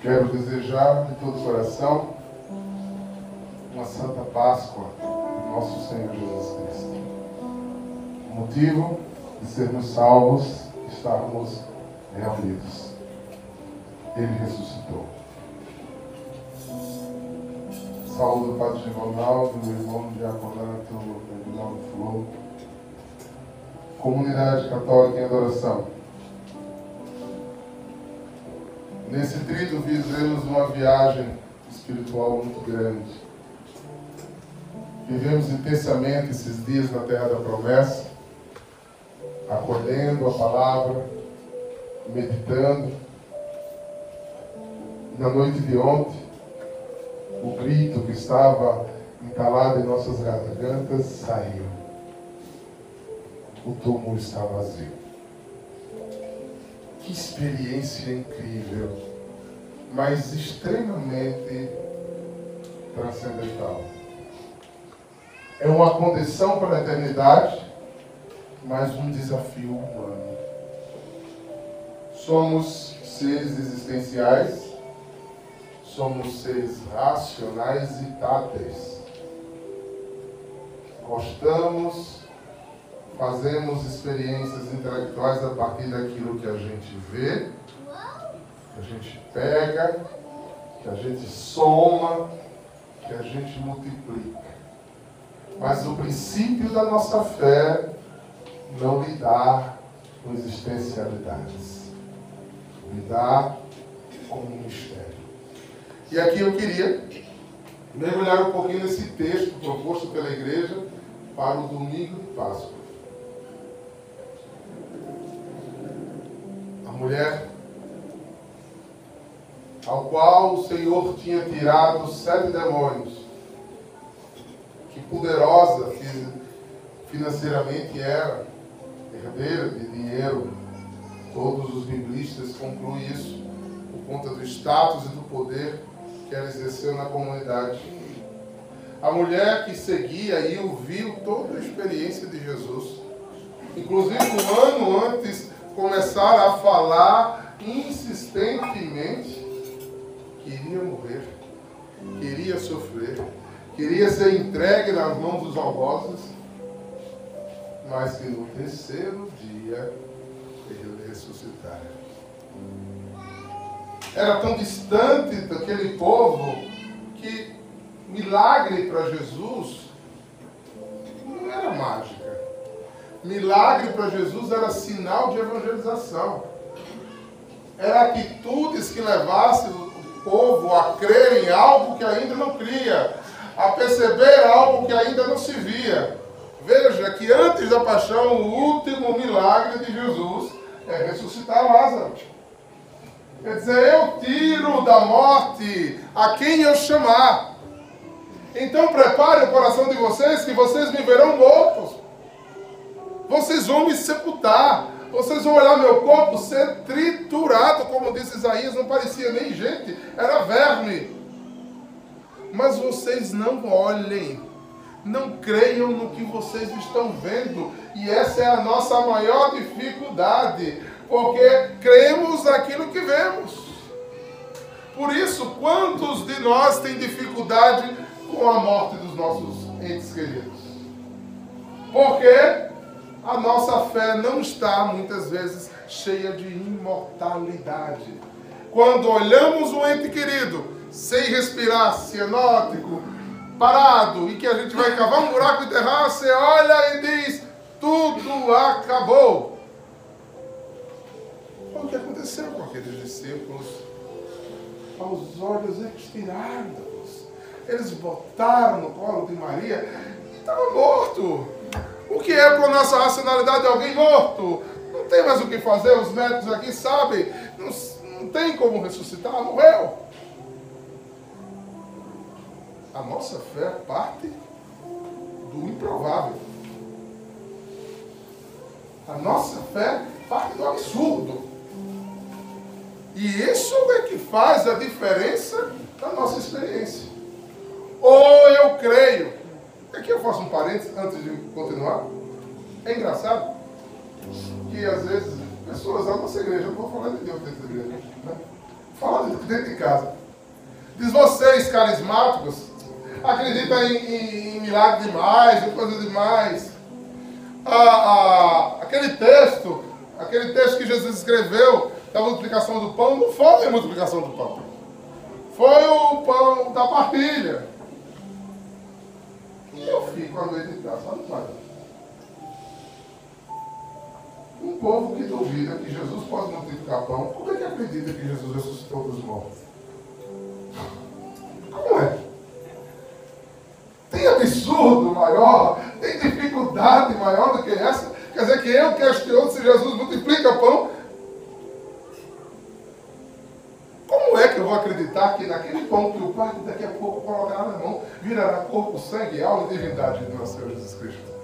Quero desejar de todo o coração uma Santa Páscoa do nosso Senhor Jesus Cristo. O motivo de sermos salvos, estarmos reunidos. Ele ressuscitou. Saúde do Padre Gironaldo, meu irmão Diaconato, Reginaldo Flor. Comunidade Católica em Adoração. Nesse trito fizemos uma viagem espiritual muito grande. Vivemos intensamente esses dias na Terra da Promessa, acolhendo a palavra, meditando. Na noite de ontem, o grito que estava entalado em nossas gargantas saiu. O túmulo está vazio. Que experiência incrível, mas extremamente transcendental. É uma condição para a eternidade, mas um desafio humano. Somos seres existenciais, somos seres racionais e táteis. Gostamos fazemos experiências intelectuais a partir daquilo que a gente vê, que a gente pega, que a gente soma, que a gente multiplica. Mas o princípio da nossa fé não lidar com existencialidades, lidar com o mistério. E aqui eu queria mergulhar um pouquinho nesse texto proposto pela igreja para o domingo de Páscoa. mulher, ao qual o Senhor tinha tirado sete demônios, que poderosa financeiramente era, herdeira de dinheiro, todos os biblistas concluem isso, por conta do status e do poder que ela exerceu na comunidade. A mulher que seguia e ouviu toda a experiência de Jesus. Inclusive, um ano antes começar a falar insistentemente, queria morrer, queria sofrer, queria ser entregue nas mãos dos algozes, mas que no terceiro dia ele ressuscitar. Era tão distante daquele povo que milagre para Jesus não era mágico. Milagre para Jesus era sinal de evangelização. Era atitudes que levassem povo a crer em algo que ainda não cria, a perceber algo que ainda não se via. Veja que antes da paixão, o último milagre de Jesus é ressuscitar Lázaro. Quer dizer, eu tiro da morte a quem eu chamar. Então prepare o coração de vocês, que vocês me verão mortos. Vocês vão me sepultar. Vocês vão olhar meu corpo ser triturado, como disse Isaías, não parecia nem gente, era verme. Mas vocês não olhem, não creiam no que vocês estão vendo, e essa é a nossa maior dificuldade, porque cremos naquilo que vemos. Por isso, quantos de nós têm dificuldade com a morte dos nossos entes queridos? Porque a nossa fé não está muitas vezes cheia de imortalidade. Quando olhamos um ente querido sem respirar, cianótico, parado, e que a gente vai cavar um buraco e enterrar, você olha e diz: tudo acabou. O que aconteceu com aqueles discípulos. Aos olhos expirados, eles botaram no colo de Maria e estava morto. O que é para a nossa racionalidade alguém morto? Não tem mais o que fazer, os médicos aqui sabem. Não, não tem como ressuscitar, morreu. A nossa fé parte do improvável. A nossa fé parte do absurdo. E isso é que faz a diferença da nossa experiência. Ou eu creio Aqui eu faço um parênteses antes de continuar. É engraçado que às vezes pessoas da nossa igreja, não vou falar de Deus dentro da igreja, né? Fala de dentro de casa. Diz vocês, carismáticos, acreditam em, em, em milagre demais, em coisa demais. Ah, ah, aquele texto, aquele texto que Jesus escreveu da multiplicação do pão, não foi a multiplicação do pão. Foi o pão da partilha. Eu fico a meditar, sabe, pai? Um povo que duvida que Jesus pode multiplicar pão, como é que acredita que Jesus ressuscitou dos mortos? Como é? Tem absurdo maior, tem dificuldade maior do que essa. Quer dizer que eu questiono se Jesus multiplica pão. Como é que eu vou acreditar que naquele pão que o Pai daqui a pouco colocará na mão, virará corpo, sangue, alma e divindade do nosso Senhor Jesus Cristo?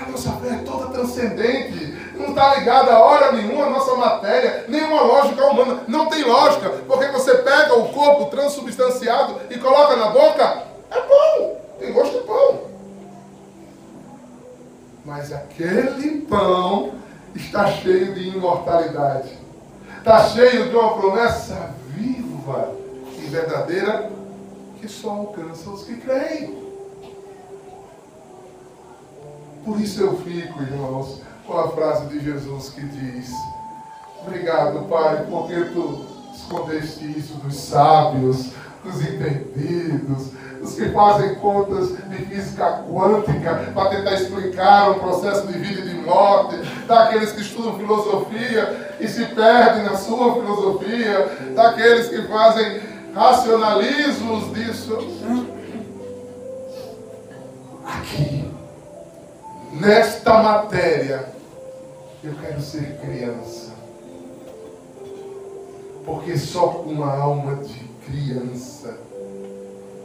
A nossa fé é toda transcendente, não está ligada a hora nenhuma à nossa matéria, nenhuma lógica humana. Não tem lógica, porque você pega o corpo transubstanciado e coloca na boca, é pão, tem gosto de pão. Mas aquele pão está cheio de imortalidade, está cheio de uma promessa alcança os que creem. Por isso eu fico, irmãos, com a frase de Jesus que diz: Obrigado, Pai, porque tu escondeste isso dos sábios, dos entendidos, dos que fazem contas de física quântica para tentar explicar um processo de vida e de morte, daqueles que estudam filosofia e se perdem na sua filosofia, daqueles que fazem racionalismos disso. Aqui nesta matéria, eu quero ser criança. Porque só com uma alma de criança,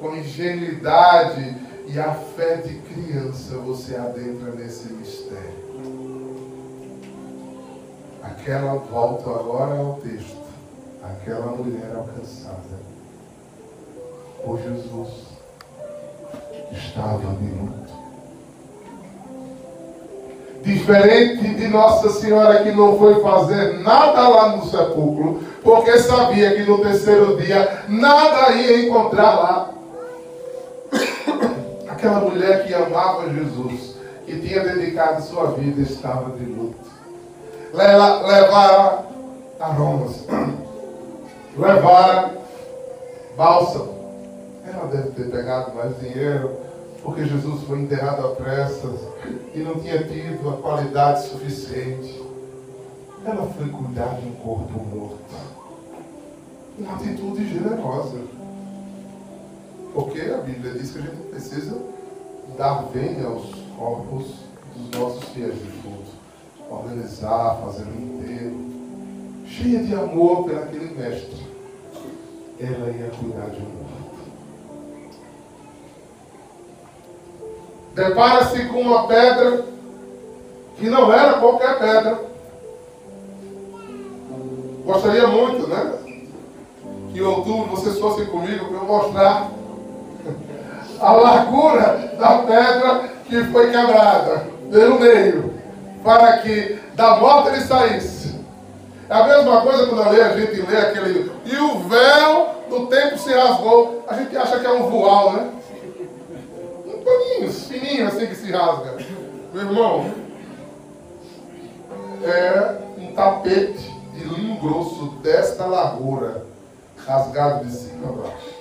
com ingenuidade e a fé de criança, você adentra nesse mistério. Aquela volta agora ao texto, aquela mulher alcançada por Jesus estava de luto Diferente de Nossa Senhora que não foi fazer nada lá no sepulcro, porque sabia que no terceiro dia nada ia encontrar lá. Aquela mulher que amava Jesus, que tinha dedicado sua vida, estava de luto. Levaram aromas, levaram bálsamo. Ela deve ter pegado mais dinheiro, porque Jesus foi enterrado a pressas e não tinha tido a qualidade suficiente. Ela foi cuidar de um corpo morto. Uma atitude generosa. Porque a Bíblia diz que a gente precisa dar bem aos corpos dos nossos fiéis defuntos. Organizar, fazer um enterro. Cheia de amor pelaquele mestre. Ela ia cuidar de um morto. Depara-se com uma pedra que não era qualquer pedra. Gostaria muito, né? Que em outubro vocês fossem comigo para eu mostrar a largura da pedra que foi quebrada pelo meio, para que da morte ele saísse. É a mesma coisa quando a gente lê aquele. E o véu do tempo se rasgou. A gente acha que é um voal, né? Paninhos fininhos assim que se rasga. Meu irmão, é um tapete de linho grosso desta largura, rasgado de cima a baixo.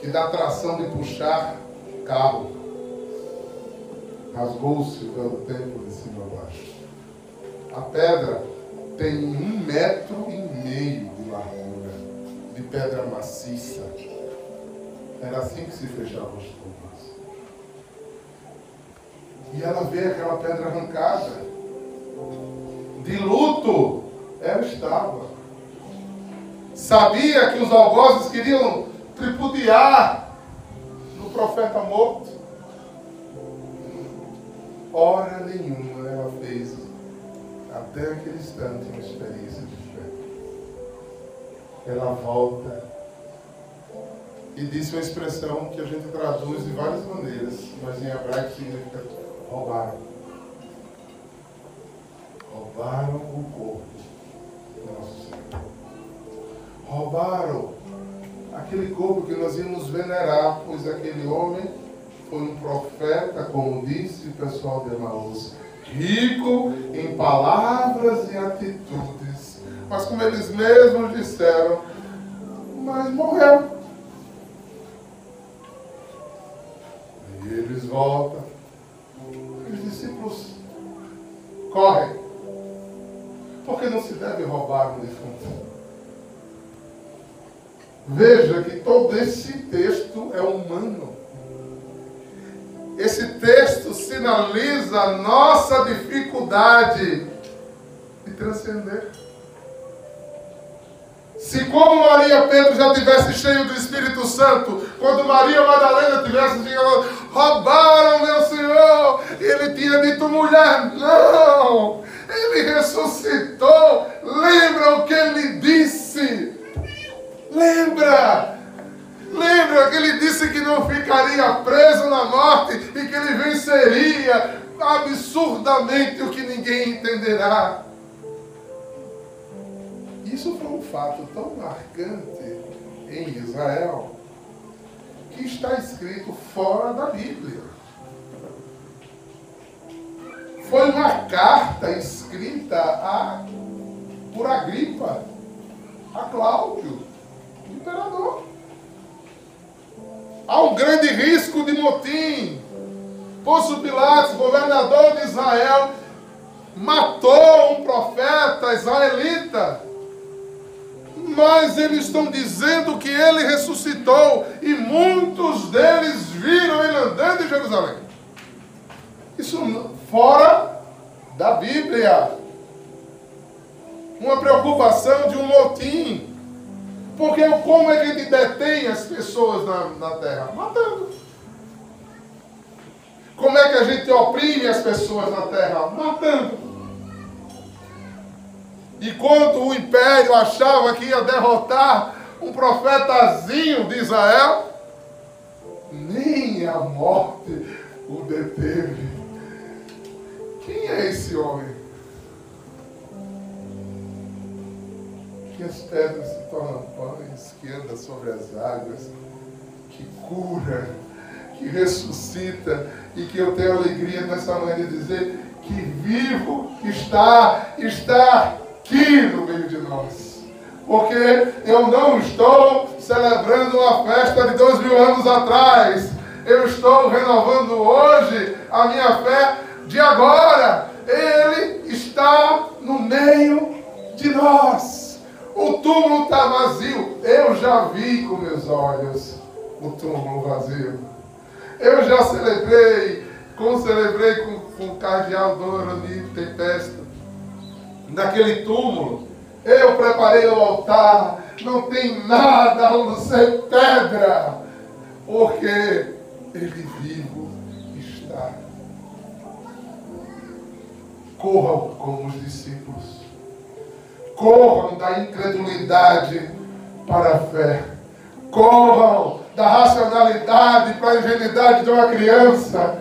Que dá tração de puxar carro. Rasgou-se pelo tempo de cima a baixo. A pedra tem um metro e meio de largura, de pedra maciça era assim que se fechavam as tumbas. E ela vê aquela pedra arrancada. De luto, ela estava. Sabia que os algozes queriam tripudiar no profeta morto. Hora nenhuma ela fez, até aquele instante, uma experiência de fé. Ela volta e disse uma expressão que a gente traduz de várias maneiras, mas em hebraico significa roubaram. Roubaram o corpo do nosso Senhor. roubaram aquele corpo que nós íamos venerar, pois aquele homem foi um profeta, como disse o pessoal de Emaús, rico em palavras e atitudes. Mas como eles mesmos disseram, mas morreu. E eles voltam. Os discípulos correm. Porque não se deve roubar um defunto. Veja que todo esse texto é humano. Esse texto sinaliza a nossa dificuldade de transcender. Se como Maria Pedro já tivesse cheio do Espírito Santo, quando Maria Madalena tivesse dito, roubaram meu Senhor, ele tinha dito, mulher, não, ele ressuscitou, lembra o que ele disse? Lembra? Lembra que ele disse que não ficaria preso na morte e que ele venceria absurdamente o que ninguém entenderá. Isso foi um fato tão marcante em Israel que está escrito fora da Bíblia. Foi uma carta escrita a, por Agripa, a Cláudio, imperador. Há um grande risco de motim. Pôncio Pilatos, governador de Israel, matou um profeta israelita mas eles estão dizendo que ele ressuscitou e muitos deles viram ele andando em Jerusalém. Isso fora da Bíblia. Uma preocupação de um motim. Porque como é que ele detém as pessoas na, na terra? Matando. Como é que a gente oprime as pessoas na terra? Matando. E quando o império achava que ia derrotar um profetazinho de Israel, nem a morte o deteve. Quem é esse homem? Que as pedras se tornam pães, que anda sobre as águas, que cura, que ressuscita e que eu tenho alegria nessa manhã de dizer que vivo está, está aqui no meio de nós. Porque eu não estou celebrando uma festa de dois mil anos atrás. Eu estou renovando hoje a minha fé de agora. Ele está no meio de nós. O túmulo está vazio. Eu já vi com meus olhos o túmulo vazio. Eu já celebrei, como celebrei com, com o cardeal Dorani Tempesta naquele túmulo. Eu preparei o altar, não tem nada a não ser pedra, porque ele vivo está. Corram como os discípulos, corram da incredulidade para a fé, corram da racionalidade para a ingenuidade de uma criança,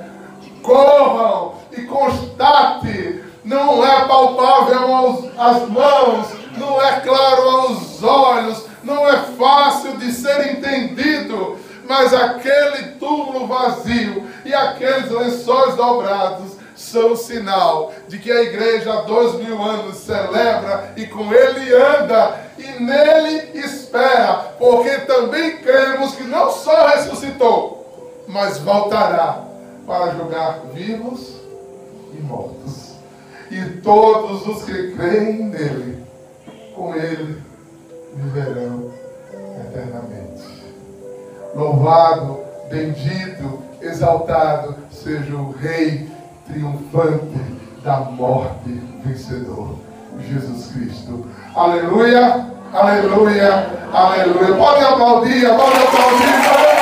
corram e constate não é palpável aos, às mãos, não é claro aos olhos, não é fácil de ser entendido, mas aquele túmulo vazio e aqueles lençóis dobrados são sinal de que a igreja há dois mil anos celebra e com ele anda e nele espera, porque também cremos que não só ressuscitou, mas voltará para julgar vivos e mortos e todos os que creem nele, com ele viverão eternamente. Louvado, bendito, exaltado seja o Rei triunfante da morte vencedor, Jesus Cristo. Aleluia, aleluia, aleluia. Pode aplaudir, pode aplaudir.